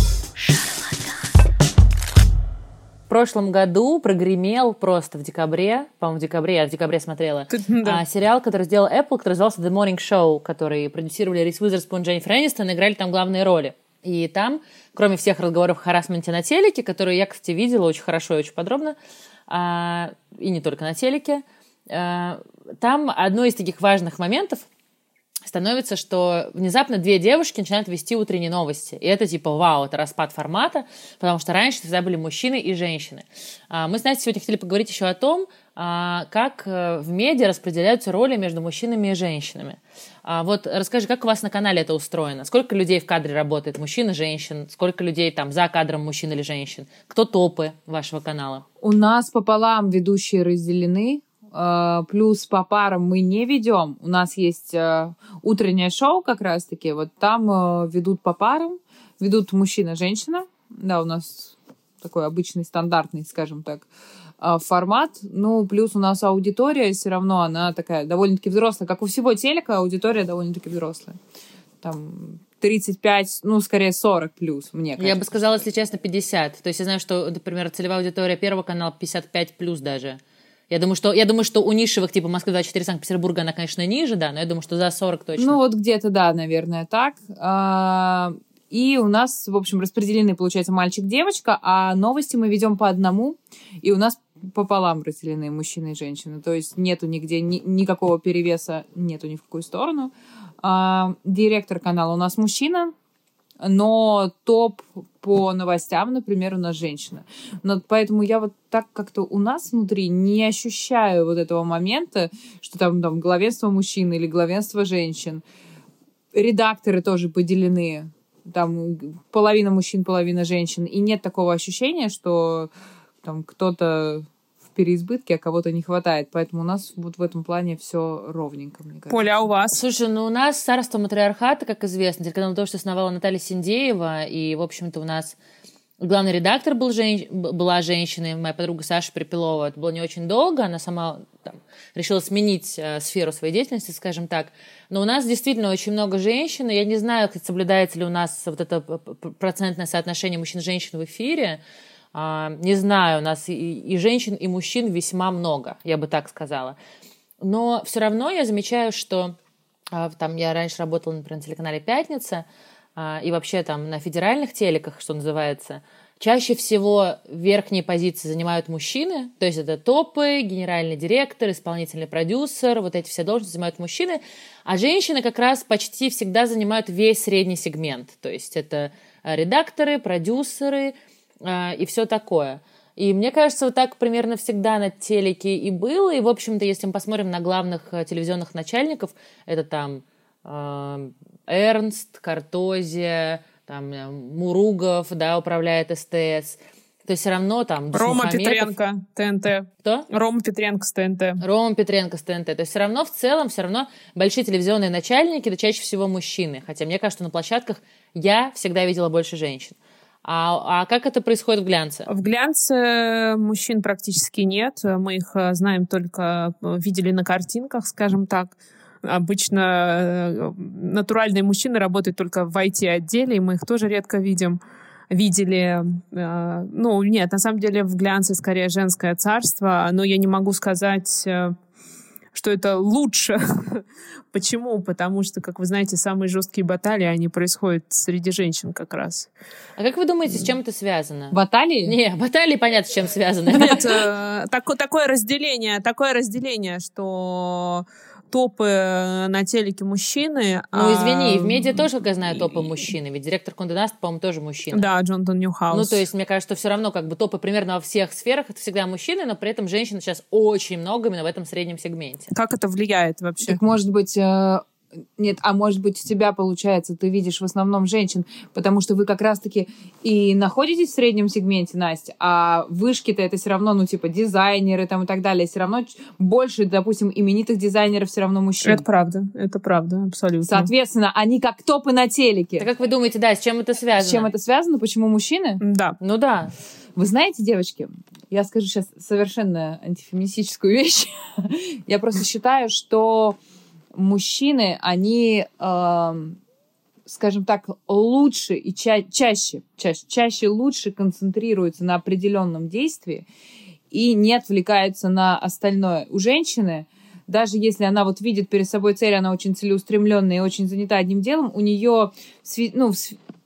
В прошлом году прогремел просто в декабре, по-моему, в декабре, я в декабре смотрела, Ты- да. а, сериал, который сделал Apple, который назывался The Morning Show, который продюсировали Рис Уизерспун и Дженнифер Энистон, играли там главные роли. И там, кроме всех разговоров о харасменте на телеке, которые я, кстати, видела очень хорошо и очень подробно, а, и не только на телеке, там одно из таких важных моментов становится, что внезапно две девушки начинают вести утренние новости. И это типа, вау, это распад формата, потому что раньше всегда были мужчины и женщины. А, Мы с Настей сегодня хотели поговорить еще о том, а, как э, в медиа распределяются роли между мужчинами и женщинами. А, Вот расскажи, как у вас на канале это устроено? Сколько людей в кадре работает? Мужчин и женщин? Сколько людей там за кадром мужчин или женщин? Кто топы вашего канала? У нас пополам ведущие разделены, э, плюс по парам мы не ведем. У нас есть э, утреннее шоу как раз-таки, вот там э, ведут по парам, ведут мужчина-женщина. Да, у нас такой обычный, стандартный, скажем так, э, формат. Ну, плюс у нас аудитория все равно, она такая довольно-таки взрослая. Как у всего телека, аудитория довольно-таки взрослая. Там 35, ну, скорее 40 плюс, мне кажется. Я бы сказала, если честно, 50. То есть я знаю, что, например, целевая аудитория первого канала 55 плюс даже. Я думаю, что, я думаю, что у нишевых, типа Москвы 24 Санкт-Петербурга, она, конечно, ниже, да, но я думаю, что за 40 точно. Ну, вот где-то, да, наверное, так. А, И у нас, в общем, распределены, получается, мальчик-девочка, а новости мы ведем по одному, и у нас пополам разделены мужчины и женщины. То есть нету нигде ни- никакого перевеса, нету ни в какую сторону. А, Директор канала у нас мужчина, но топ по новостям, например, у нас женщина. Но поэтому я вот так как-то у нас внутри не ощущаю вот этого момента, что там, там главенство мужчин или главенство женщин. Редакторы тоже поделены. Там половина мужчин, половина женщин. И нет такого ощущения, что там кто-то переизбытке, а кого-то не хватает. Поэтому у нас вот в этом плане все ровненько, мне кажется. Поля, а у вас? Слушай, ну у нас царство матриархата, как известно, телеканал то, что основала Наталья Синдеева, и, в общем-то, у нас главный редактор был жен... была женщина, моя подруга Саша Припилова. Это было не очень долго, она сама там, решила сменить э, сферу своей деятельности, скажем так. Но у нас действительно очень много женщин, и я не знаю, соблюдается ли у нас вот это процентное соотношение мужчин и женщин в эфире. А, не знаю, у нас и, и женщин, и мужчин весьма много, я бы так сказала. Но все равно я замечаю, что а, там я раньше работала, например, на телеканале «Пятница», а, и вообще там на федеральных телеках, что называется, чаще всего верхние позиции занимают мужчины, то есть это топы, генеральный директор, исполнительный продюсер, вот эти все должности занимают мужчины, а женщины как раз почти всегда занимают весь средний сегмент, то есть это а, редакторы, продюсеры а, и все такое. И мне кажется, вот так примерно всегда на телеке и было. И, в общем-то, если мы посмотрим на главных э, телевизионных начальников, это там э, Эрнст, Картозия, там э, Муругов, да, управляет СТС. То есть все равно там Рома. Петренко, ТНТ. Кто? Рома Петренко с ТНТ. Рома Петренко с ТНТ. То есть все равно в целом, все равно большие телевизионные начальники, это чаще всего мужчины. Хотя мне кажется, на площадках я всегда видела больше женщин. А, а как это происходит в глянце? В глянце мужчин практически нет. Мы их э, знаем только, э, видели на картинках, скажем так. Обычно э, натуральные мужчины работают только в IT-отделе, и мы их тоже редко видим. Видели, э, ну, нет, на самом деле в глянце скорее женское царство, но я не могу сказать, э, что это лучше. [laughs] Почему? Потому что, как вы знаете, самые жесткие баталии, они происходят среди женщин как раз. А как вы думаете, с чем это связано? Баталии? Не, баталии понятно, с чем связаны. Нет, э, тако- такое разделение, такое разделение, что топы э, на телеке мужчины. Ну, извини, и в медиа тоже, как я знаю, топы мужчины. Ведь директор Condé Nast, по-моему, тоже мужчина. Да, Джонатан Ньюхаус. Ну, то есть, мне кажется, что все равно как бы топы примерно во всех сферах это всегда мужчины, но при этом женщин сейчас очень много именно в этом среднем сегменте. Как это влияет вообще? Так, может быть, э, нет, а может быть, у тебя получается, ты видишь в основном женщин, потому что вы как раз-таки и находитесь в среднем сегменте, Настя, а вышки-то это все равно, ну, типа, дизайнеры там и так далее, все равно больше, допустим, именитых дизайнеров все равно мужчин. Это правда, это правда, абсолютно. Соответственно, они как топы на телеке. Да как вы думаете, да, с чем это связано? С чем это связано? Почему мужчины? Да. Ну да. Вы знаете, девочки, я скажу сейчас совершенно антифеминистическую [laughs] вещь. я просто считаю, что мужчины, они, э, скажем так, лучше и ча- чаще, чаще, чаще лучше концентрируются на определенном действии и не отвлекаются на остальное. У женщины, даже если она вот видит перед собой цель, она очень целеустремленная и очень занята одним делом, у нее ну,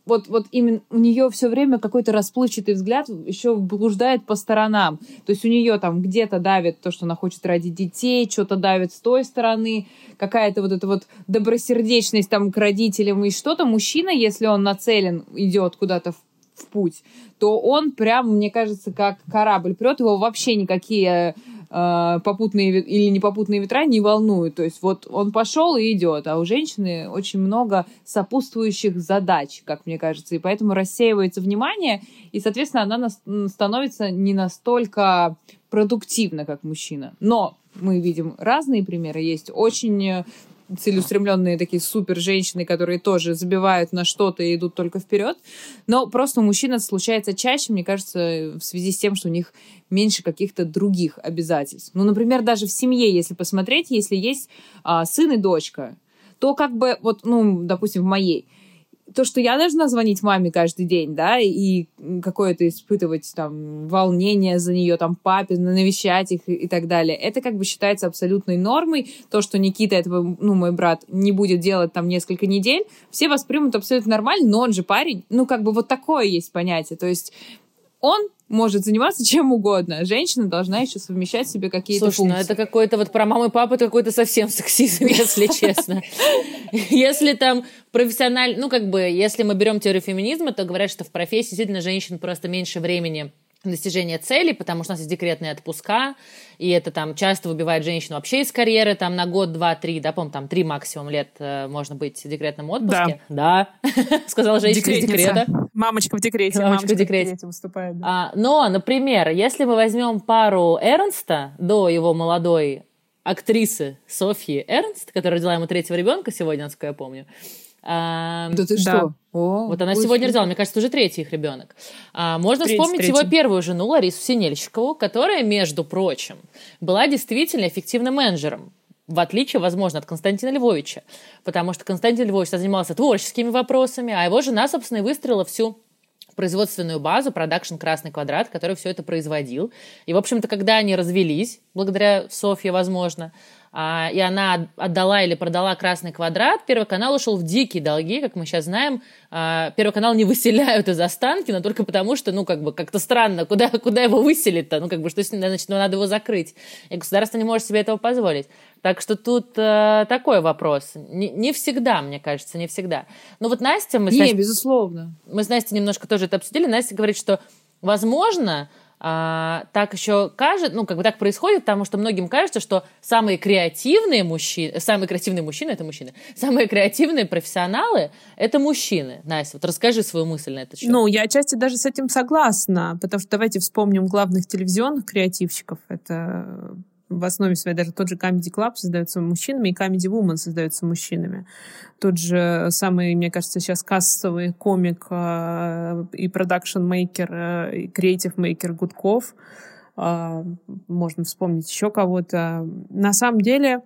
вот, вот именно у нее все время какой-то расплывчатый взгляд еще блуждает по сторонам. То есть у нее там где-то давит то, что она хочет родить детей, что-то давит с той стороны, какая-то вот эта вот добросердечность там к родителям и что-то. Мужчина, если он нацелен, идет куда-то в, в путь, то он прям, мне кажется, как корабль прет, его вообще никакие э, попутные или непопутные ветра не волнуют. То есть вот он пошел и идет, а у женщины очень много сопутствующих задач, как мне кажется, и поэтому рассеивается внимание, и, соответственно, она становится не настолько продуктивна, как мужчина. Но мы видим разные примеры. Есть очень целеустремленные такие супер женщины, которые тоже забивают на что-то и идут только вперед. Но просто у мужчин это случается чаще, мне кажется, в связи с тем, что у них меньше каких-то других обязательств. Ну, например, даже в семье, если посмотреть, если есть а, сын и дочка, то как бы вот, ну, допустим, в моей, то, что я должна звонить маме каждый день, да, и какое-то испытывать там волнение за нее, там папе, навещать их и, и так далее, это как бы считается абсолютной нормой. То, что Никита этого, ну, мой брат, не будет делать там несколько недель, все воспримут абсолютно нормально, но он же парень. Ну, как бы вот такое есть понятие. То есть он может заниматься [laughs] чем угодно. Женщина должна еще совмещать себе какие-то Слушай, функции. ну это какой-то вот про маму и папу, это какой-то совсем сексизм, [laughs] если честно. Если там профессионально, ну как бы, если мы берем теорию феминизма, то говорят, что в профессии действительно женщин просто меньше времени достижения целей, потому что у нас есть декретные отпуска, и это там часто выбивает женщину вообще из карьеры, там на год, два, три, да, по там три максимум лет э, можно быть в декретном отпуске. Да. Да, [laughs] сказала женщина из декрета. [laughs] Мамочка в декрете. Мамочка в декрете. выступает. Да. А, но, например, если мы возьмем пару Эрнста до его молодой актрисы Софьи Эрнст, которая родила ему третьего ребенка сегодня, насколько я помню, а, да ты что? О, вот она сегодня родила, мне кажется, уже третий их ребенок. А, можно третий, вспомнить третий. его первую жену Ларису Синельщикову, которая, между прочим, была действительно эффективным менеджером. В отличие, возможно, от Константина Львовича. Потому что Константин Львович занимался творческими вопросами, а его жена, собственно, и выстроила всю производственную базу, продакшн «Красный квадрат», который все это производил. И, в общем-то, когда они развелись, благодаря Софье, возможно, а, и она отдала или продала «Красный квадрат», Первый канал ушел в дикие долги, как мы сейчас знаем. А, Первый канал не выселяют из Останкина только потому, что, ну, как бы, как-то странно, куда, куда его выселить-то? Ну, как бы, что с ним, значит, ну, надо его закрыть. И государство не может себе этого позволить. Так что тут э, такой вопрос. Не, не всегда, мне кажется, не всегда. Ну, вот Настя... Мы Не, Настей, безусловно. мы с Настей немножко тоже это обсудили. Настя говорит, что, возможно, а, так еще кажется, ну, как бы так происходит, потому что многим кажется, что самые креативные мужчины, самые креативные мужчины – это мужчины, самые креативные профессионалы – это мужчины. Настя, вот расскажи свою мысль на этот счет. Ну, я отчасти даже с этим согласна, потому что давайте вспомним главных телевизионных креативщиков. Это в основе своей даже тот же Comedy Club создается мужчинами, и Comedy Woman создается мужчинами. Тот же самый, мне кажется, сейчас кассовый комик э, и production-maker, э, и creative-maker Гудков. Э, можно вспомнить еще кого-то. На самом деле,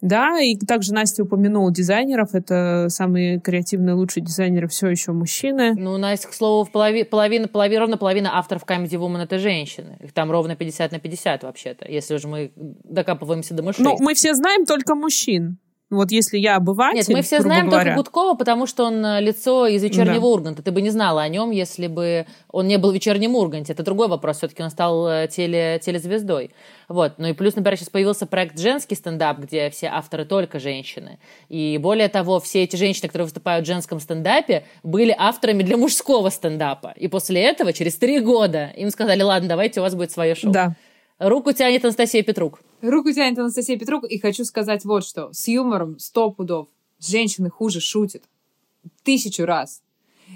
да, и также Настя упомянула дизайнеров. Это самые креативные, лучшие дизайнеры все еще мужчины. Ну, Настя, к слову, полови, половина, половина, ровно половина авторов Comedy Woman — это женщины. Их там ровно 50 на 50 вообще-то, если уже мы докапываемся до мышей. Ну, мы все знаем только мужчин. Вот если я обыватель, Нет, мы все знаем говоря, только Гудкова, потому что он э, лицо из «Вечернего Да. Урганта». Ты бы не знала о нем, если бы он не был в «Вечернем Урганте». Это другой вопрос. Все-таки он стал э, теле, телезвездой. Вот. Ну и плюс, например, сейчас появился проект «Женский стендап», где все авторы только женщины. И более того, все эти женщины, которые выступают в женском стендапе, были авторами для мужского стендапа. И после этого, через три года, им сказали, ладно, давайте у вас будет свое шоу. Да. Руку тянет Анастасия Петрук. Руку тянет Анастасия Петрук, и хочу сказать вот что. С юмором сто пудов. Женщины хуже шутят. Тысячу раз.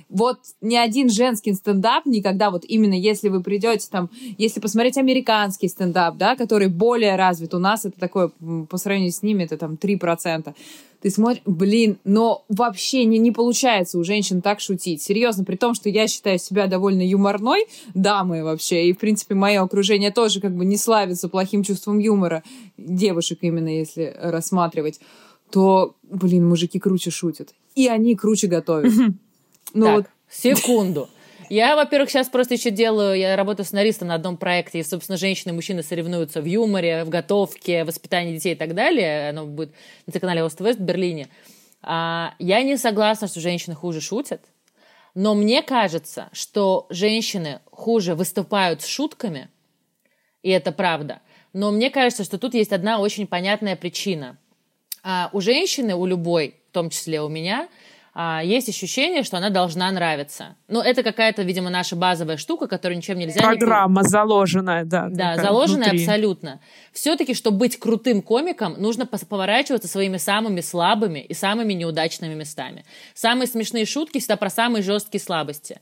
Вот ни один женский стендап никогда, вот именно если вы придете там, если посмотреть американский стендап, да, который более развит, у нас это такое, по сравнению с ними, это там 3%. Ты смотришь, блин, но вообще не, не получается у женщин так шутить. Серьезно, при том, что я считаю себя довольно юморной дамой вообще, и, в принципе, мое окружение тоже как бы не славится плохим чувством юмора, девушек именно, если рассматривать, то, блин, мужики круче шутят. И они круче готовят. Ну так, вот секунду. Я, во-первых, сейчас просто еще делаю, я работаю сценаристом на одном проекте, и, собственно, женщины и мужчины соревнуются в юморе, в готовке, воспитании детей и так далее. Оно будет на телеканале Ост-Вест в Берлине. А, я не согласна, что женщины хуже шутят, но мне кажется, что женщины хуже выступают с шутками, и это правда. Но мне кажется, что тут есть одна очень понятная причина. А, у женщины, у любой, в том числе у меня, а, есть ощущение, что она должна нравиться. Ну, это какая-то, видимо, наша базовая штука, которую ничем нельзя... не Программа заложенная, да. да, заложенная внутри. абсолютно. Все-таки, чтобы быть крутым комиком, нужно поворачиваться своими самыми слабыми и самыми неудачными местами. Самые смешные шутки всегда про самые жесткие слабости.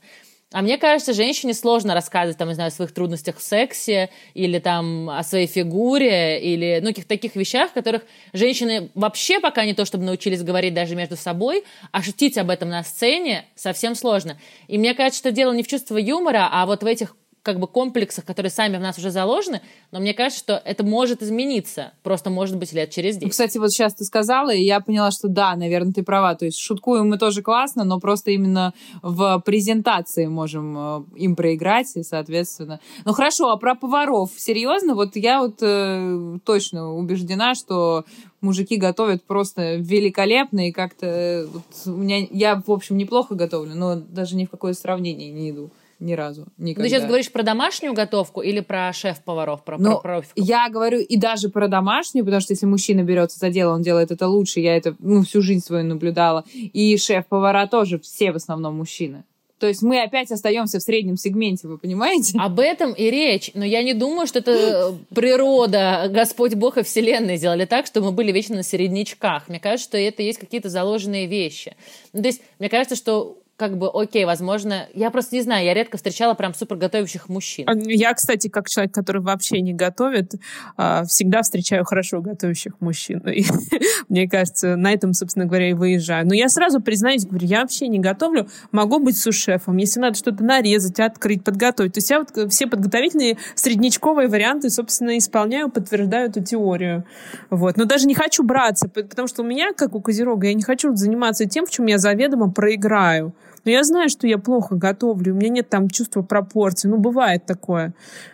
А мне кажется, женщине сложно рассказывать, там, не знаю, о своих трудностях в сексе или там о своей фигуре или, ну, каких-то таких вещах, которых женщины вообще пока не то, чтобы научились говорить даже между собой, а шутить об этом на сцене совсем сложно. И мне кажется, что дело не в чувстве юмора, а вот в этих как бы комплексах, которые сами в нас уже заложены, но мне кажется, что это может измениться, просто может быть лет через Ну, 10. Кстати, вот сейчас ты сказала, и я поняла, что да, наверное, ты права. То есть шуткуем мы тоже классно, но просто именно в презентации можем э, им проиграть, и, соответственно... Ну хорошо, а про поваров, серьезно? Вот я вот э, точно убеждена, что мужики готовят просто великолепно, и как-то э, вот у меня... Я, в общем, неплохо готовлю, но даже ни в какое сравнение не иду. Ни разу. Никогда. Ты сейчас говоришь про домашнюю готовку или про шеф-поваров, про, Ну, про профиков? Я говорю и даже про домашнюю, потому что если мужчина берется за дело, он делает это лучше. Я это ну, всю жизнь свою наблюдала. И шеф-повара тоже все в основном мужчины. То есть мы опять остаемся в среднем сегменте, вы понимаете? Об этом и речь. Но я не думаю, что это э, природа, Господь Бог и Вселенная сделали так, что мы были вечно на середнячках. Мне кажется, что это есть какие-то заложенные вещи. Ну, то есть, мне кажется, что как бы, окей, возможно, я просто не знаю, я редко встречала прям супер готовящих мужчин. А, Я, кстати, как человек, который вообще не готовит, а, всегда встречаю хорошо готовящих мужчин. И [laughs] мне кажется, на этом, собственно говоря, и выезжаю. Но я сразу признаюсь, говорю, я вообще не готовлю, могу быть сушефом. Если надо что-то нарезать, открыть, подготовить. То есть я вот э, все подготовительные среднячковые варианты, собственно, исполняю, подтверждаю эту теорию. Вот. Но даже не хочу браться, потому что у меня, как у Козерога, я не хочу заниматься тем, в чем я заведомо проиграю. Но я знаю, что я плохо готовлю, у меня нет там чувства пропорций. Ну, бывает такое.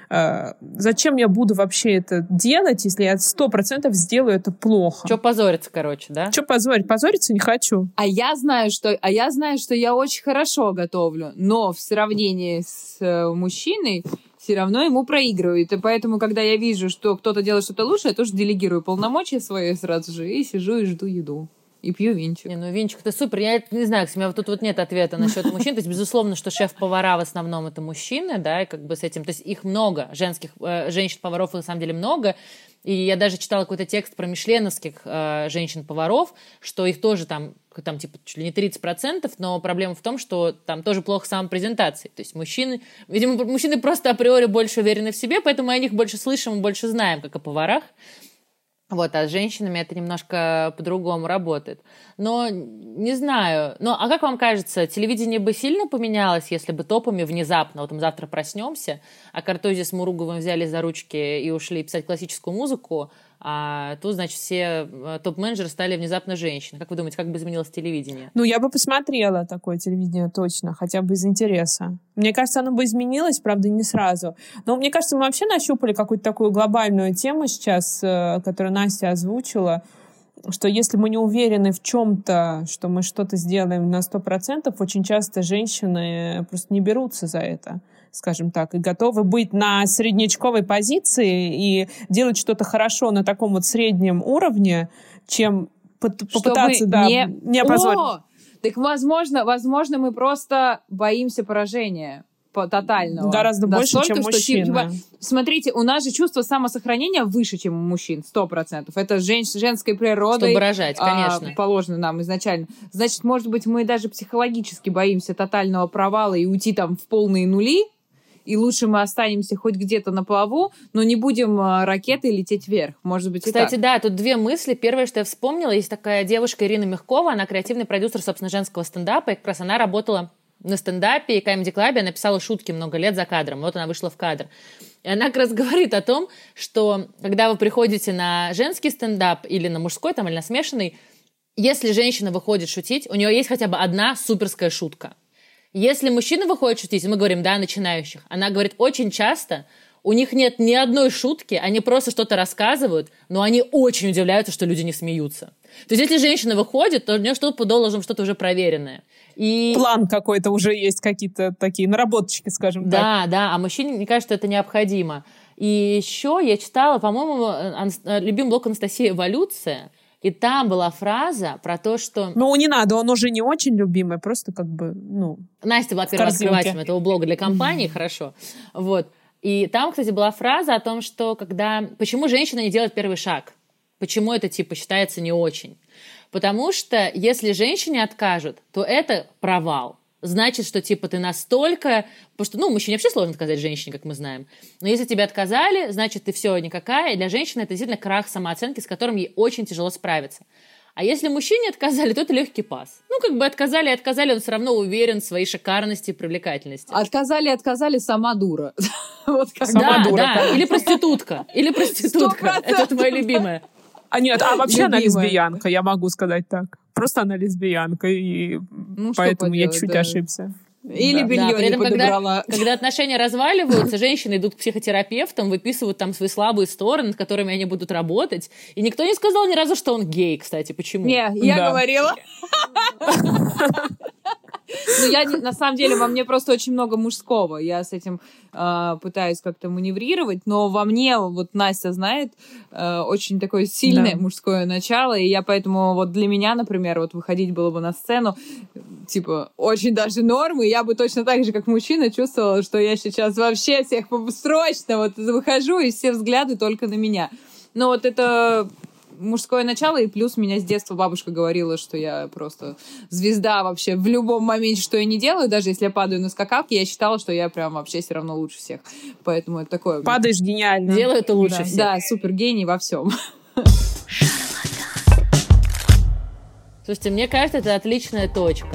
А, Зачем я буду вообще это делать, если я сто процентов сделаю это плохо? Че позориться, короче, да? Че позорить? Позориться не хочу. А я знаю, что, а я знаю, что я очень хорошо готовлю, но в сравнении с э, мужчиной все равно ему проигрывают. И поэтому, когда я вижу, что кто-то делает что-то лучше, я тоже делегирую полномочия свои сразу же и сижу и жду еду. И пью винчик. Не, ну Винчик, ты супер. Я не знаю, у меня тут вот нет ответа насчет мужчин. То есть, безусловно, что шеф-повара в основном это мужчины, да, и как бы с этим, то есть их много, женских, э, женщин-поваров на самом деле много. И я даже читала какой-то текст про мишленовских э, женщин-поваров, что их тоже там, там типа чуть ли не 30%, но проблема в том, что там тоже плохо самопрезентации. То есть мужчины, видимо, мужчины просто априори больше уверены в себе, поэтому мы о них больше слышим и больше знаем, как о поварах. Вот, а с женщинами это немножко по-другому работает. Но не знаю. Ну, а как вам кажется, телевидение бы сильно поменялось, если бы топами внезапно, вот мы завтра проснемся, а Картози с Муруговым взяли за ручки и ушли писать классическую музыку, а тут, значит, все э, топ-менеджеры стали внезапно женщины. Как вы думаете, как бы изменилось телевидение? Ну, я бы посмотрела такое телевидение точно, хотя бы из интереса. Мне кажется, оно бы изменилось, правда, не сразу. Но мне кажется, мы вообще нащупали какую-то такую глобальную тему сейчас, э, которую Настя озвучила. что если мы не уверены в чем-то, что мы что-то сделаем на 100%, очень часто женщины просто не берутся за это скажем так, и готовы быть на среднячковой позиции и делать что-то хорошо на таком вот среднем уровне, чем попытаться, да, не, не опозорить. О! Так, возможно, возможно, мы просто боимся поражения тотального. Гораздо больше, чем мужчины. Типа, смотрите, у нас же чувство самосохранения выше, чем у мужчин, сто процентов. Это жен, женской природой. Чтобы рожать, конечно. А, положено нам изначально. Значит, может быть, мы даже психологически боимся тотального провала и уйти там в полные нули, и лучше мы останемся хоть где-то на плаву, но не будем а, ракетой лететь вверх. Может быть, Кстати, так. да, тут две мысли. Первое, что я вспомнила, есть такая девушка Ирина Мягкова, она креативный продюсер, собственно, женского стендапа, и как раз она работала на стендапе и Comedy Club, она писала шутки много лет за кадром. Вот она вышла в кадр. И она как раз [laughs] говорит о том, что когда вы приходите на женский стендап или на мужской, там, или на смешанный, если женщина выходит шутить, у нее есть хотя бы одна суперская шутка. Если мужчина выходит шутить, мы говорим, да, начинающих, она говорит, очень часто у них нет ни одной шутки, они просто что-то рассказывают, но они очень удивляются, что люди не смеются. То есть, если женщина выходит, то у нее что-то должно что-то уже проверенное. И... План какой-то уже есть, какие-то такие наработочки, скажем да, так. Да, да, а мужчине, мне кажется, это необходимо. И еще я читала, по-моему, любим блог Анастасии «Эволюция», и там была фраза про то, что... Ну, не надо, он уже не очень любимый, просто как бы, ну... Настя была первооткрывателем этого блога для компании, хорошо. Вот. И там, кстати, была фраза о том, что когда... Почему женщина не делает первый шаг? Почему это, типа, считается не очень? Потому что если женщине откажут, то это провал значит, что типа ты настолько... Потому что, ну, мужчине вообще сложно сказать женщине, как мы знаем. Но если тебе отказали, значит, ты все никакая. И для женщины это действительно крах самооценки, с которым ей очень тяжело справиться. А если мужчине отказали, то это легкий пас. Ну, как бы отказали, отказали, он все равно уверен в своей шикарности и привлекательности. Отказали, отказали, сама дура. [laughs] вот как. Сама дура. Да, или проститутка. Или проститутка. Это твоя любимая. А нет, а вообще Любимая. она лесбиянка, я могу сказать так. Просто она лесбиянка, и ну, поэтому я чуть да. ошибся. Или да. белье да, при этом, когда, когда отношения разваливаются, [laughs] женщины идут к психотерапевтам, выписывают там свои слабые стороны, над которыми они будут работать. И никто не сказал ни разу, что он гей, кстати. Почему? Не, я да. говорила. [laughs] [laughs] Ну, я, на самом деле, во мне просто очень много мужского. Я с этим э, пытаюсь как-то маневрировать, но во мне, вот Настя знает, э, очень такое сильное да. мужское начало, и я поэтому вот для меня, например, вот выходить было бы на сцену, типа, очень даже нормы, я бы точно так же, как мужчина, чувствовала, что я сейчас вообще всех срочно вот выхожу, и все взгляды только на меня. Но вот это мужское начало, и плюс меня с детства бабушка говорила, что я просто звезда вообще в любом моменте, что я не делаю, даже если я падаю на скакалке, я считала, что я прям вообще все равно лучше всех. Поэтому это такое... Падаешь гениально. Делаю это лучше да. всех. Да, супер гений во всем. Слушайте, мне кажется, это отличная точка.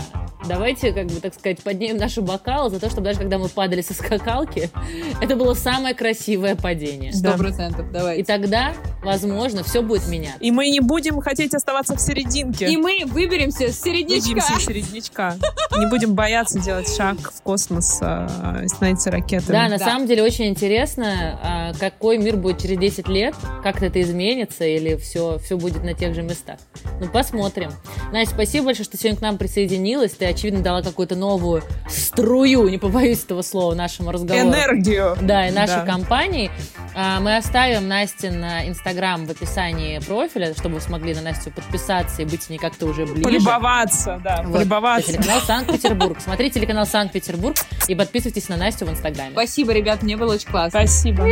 Давайте, как бы, так сказать, поднимем нашу бокал за то, чтобы даже когда мы падали со скакалки, [laughs] это было самое красивое падение. Сто процентов, давайте. И тогда, возможно, все будет меняться. И мы не будем хотеть оставаться в серединке. И мы выберемся с середнячка. Выберемся с середнячка. Не будем бояться делать шаг в космос, а, становиться ракетами. Да, на самом деле очень интересно, а, какой мир будет через 10 лет, как это изменится, или все, все будет на тех же местах. Ну, посмотрим. Настя, спасибо большое, что сегодня к нам присоединилась. Ты очевидно, дала какую-то новую струю, не побоюсь этого слова, нашему разговору. Энергию. Да, и нашей да. компании. А, мы оставим Насте на Инстаграм в описании профиля, чтобы вы смогли на Настю подписаться и быть с ней как-то уже ближе. Полюбоваться, да, вот. полюбоваться. Телеканал Санкт-Петербург. Смотрите телеканал Санкт-Петербург и подписывайтесь на Настю в Инстаграме. Спасибо, ребят, мне было очень классно. Спасибо.